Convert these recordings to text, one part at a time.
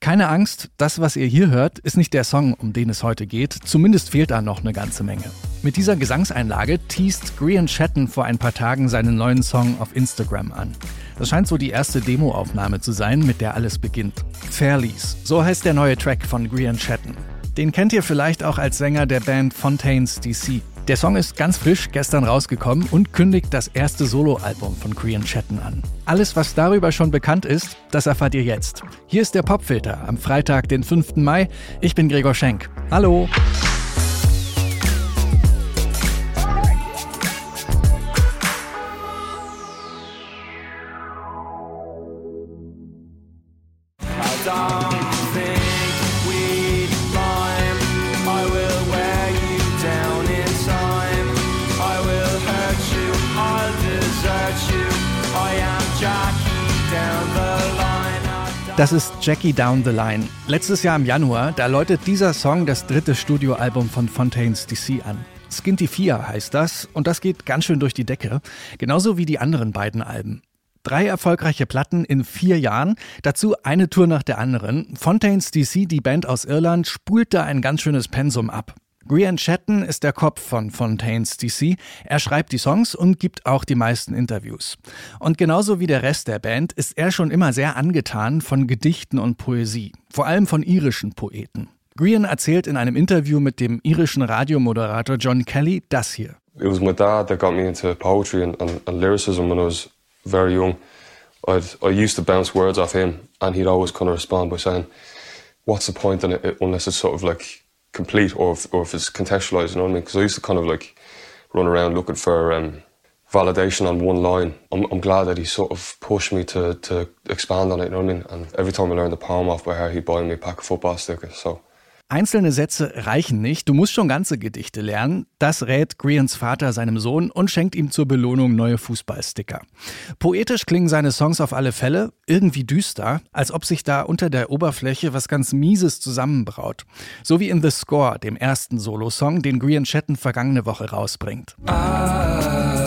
Keine Angst, das, was ihr hier hört, ist nicht der Song, um den es heute geht. Zumindest fehlt da noch eine ganze Menge. Mit dieser Gesangseinlage teast Grian Shatton vor ein paar Tagen seinen neuen Song auf Instagram an. Das scheint so die erste Demoaufnahme zu sein, mit der alles beginnt. Fairlies, so heißt der neue Track von Grian Shatton. Den kennt ihr vielleicht auch als Sänger der Band Fontaines DC. Der Song ist ganz frisch gestern rausgekommen und kündigt das erste Soloalbum von Grian Shatton an. Alles, was darüber schon bekannt ist, das erfahrt ihr jetzt. Hier ist der Popfilter am Freitag, den 5. Mai. Ich bin Gregor Schenk. Hallo! Das ist Jackie Down the Line. Letztes Jahr im Januar, da läutet dieser Song das dritte Studioalbum von Fontaines DC an. Skinty 4 heißt das und das geht ganz schön durch die Decke, genauso wie die anderen beiden Alben. Drei erfolgreiche Platten in vier Jahren, dazu eine Tour nach der anderen. Fontaines DC, die Band aus Irland, spult da ein ganz schönes Pensum ab. Grian Chatton ist der Kopf von Fontaines DC. Er schreibt die Songs und gibt auch die meisten Interviews. Und genauso wie der Rest der Band ist er schon immer sehr angetan von Gedichten und Poesie, vor allem von irischen Poeten. Grian erzählt in einem Interview mit dem irischen Radiomoderator John Kelly das hier. It was my dad that got me into poetry and, and, and lyricism when I was very young. I'd, I used to bounce words off him and he'd always kind of respond by saying, what's the point in it unless it's sort of like complete or if, or if it's contextualized, you know what I mean? Because I used to kind of like run around looking for um, validation on one line. I'm, I'm, glad that he sort of pushed me to, to expand on it, you know what I mean? And every time I learned the poem off by heart, he'd buy me a pack of football stickers. So Einzelne Sätze reichen nicht, du musst schon ganze Gedichte lernen. Das rät Grians Vater seinem Sohn und schenkt ihm zur Belohnung neue Fußballsticker. Poetisch klingen seine Songs auf alle Fälle, irgendwie düster, als ob sich da unter der Oberfläche was ganz Mieses zusammenbraut. So wie in The Score, dem ersten Solosong, den Grian Chatton vergangene Woche rausbringt. Ah.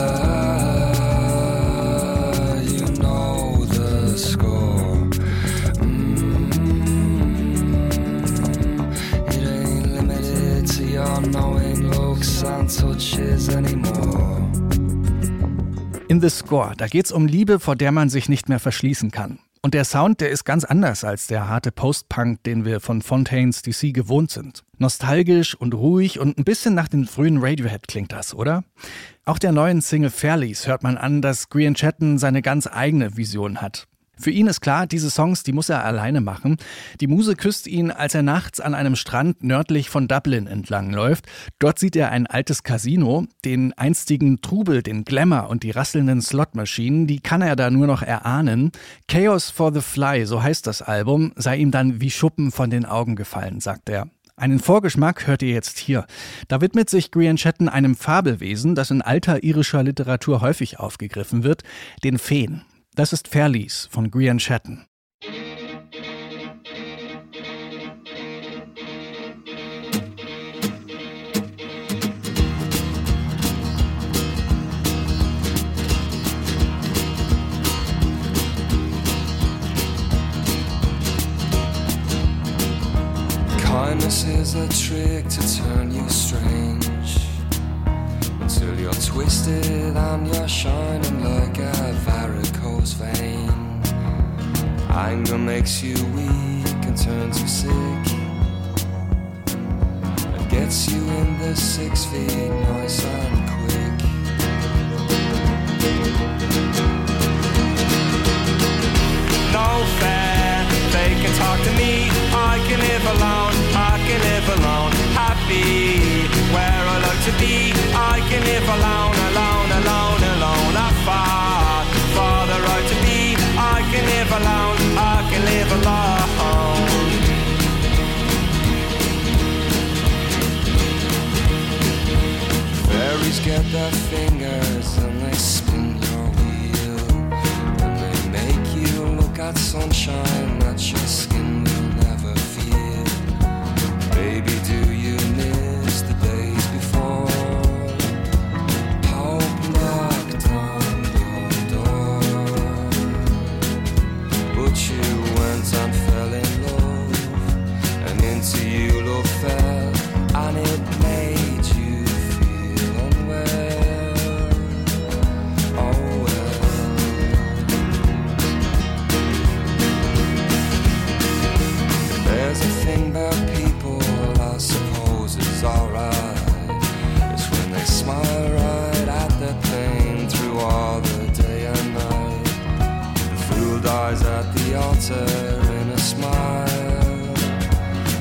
The Score, da geht's um Liebe, vor der man sich nicht mehr verschließen kann. Und der Sound, der ist ganz anders als der harte Post-Punk, den wir von Fontaines DC gewohnt sind. Nostalgisch und ruhig und ein bisschen nach den frühen Radiohead klingt das, oder? Auch der neuen Single Fairlies hört man an, dass Grian Chatton seine ganz eigene Vision hat. Für ihn ist klar, diese Songs, die muss er alleine machen. Die Muse küsst ihn, als er nachts an einem Strand nördlich von Dublin entlangläuft. Dort sieht er ein altes Casino, den einstigen Trubel, den Glamour und die rasselnden Slotmaschinen, die kann er da nur noch erahnen. Chaos for the Fly, so heißt das Album, sei ihm dann wie Schuppen von den Augen gefallen, sagt er. Einen Vorgeschmack hört ihr jetzt hier. Da widmet sich Grian Chatton einem Fabelwesen, das in alter irischer Literatur häufig aufgegriffen wird, den Feen. Das ist Fairlies von Grian Chatton. Kindness is a trick to turn you strange until you're twisted and you're shining like a varicose vein. Anger makes you weak and turns you sick. It gets you in the six feet nice and quick. No fair, they can talk to me. I can live alone, I can live alone, happy where I like to be. Get their fingers and they spin your wheel. And they make you look at sunshine that your skin the altar in a smile.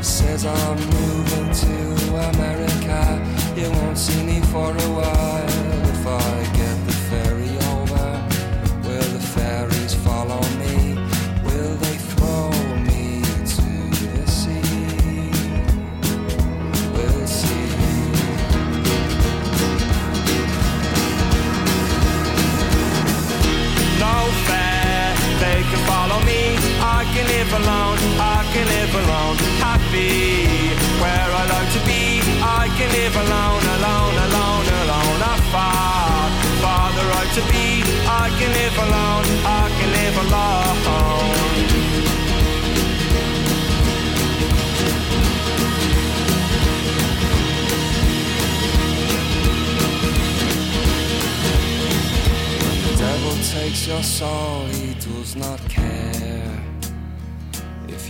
Says I'm.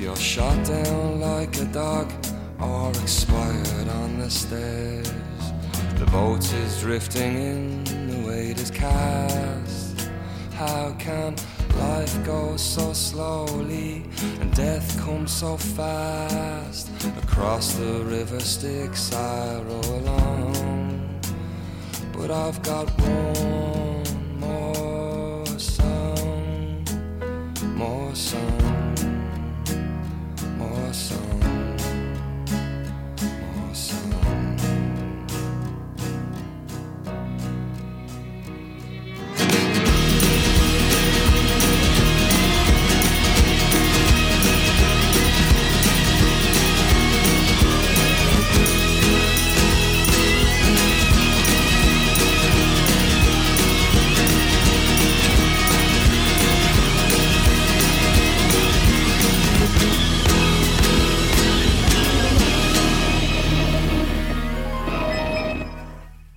You're shot down like a dog or expired on the stairs, the boat is drifting in, the weight is cast. How can life go so slowly and death come so fast? Across the river Styx I row along, but I've got one more song, more song,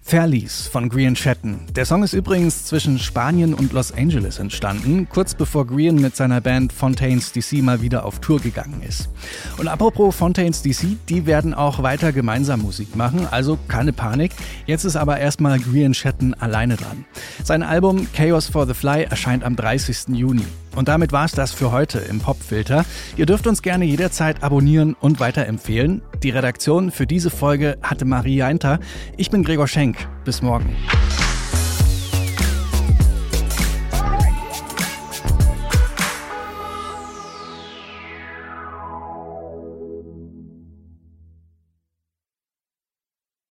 Fairlies von Grian Shetton. Der Song ist übrigens zwischen Spanien und Los Angeles entstanden, kurz bevor Grian mit seiner Band Fontaines DC mal wieder auf Tour gegangen ist. Und apropos Fontaines DC, die werden auch weiter gemeinsam Musik machen, also keine Panik. Jetzt ist aber erstmal Grian Shetton alleine dran. Sein Album Chaos for the Fly erscheint am 30. Juni. Und damit war's das für heute im Popfilter. Ihr dürft uns gerne jederzeit abonnieren und weiterempfehlen. Die Redaktion für diese Folge hatte Marie Jainter. Ich bin Gregor Schenk. Bis morgen.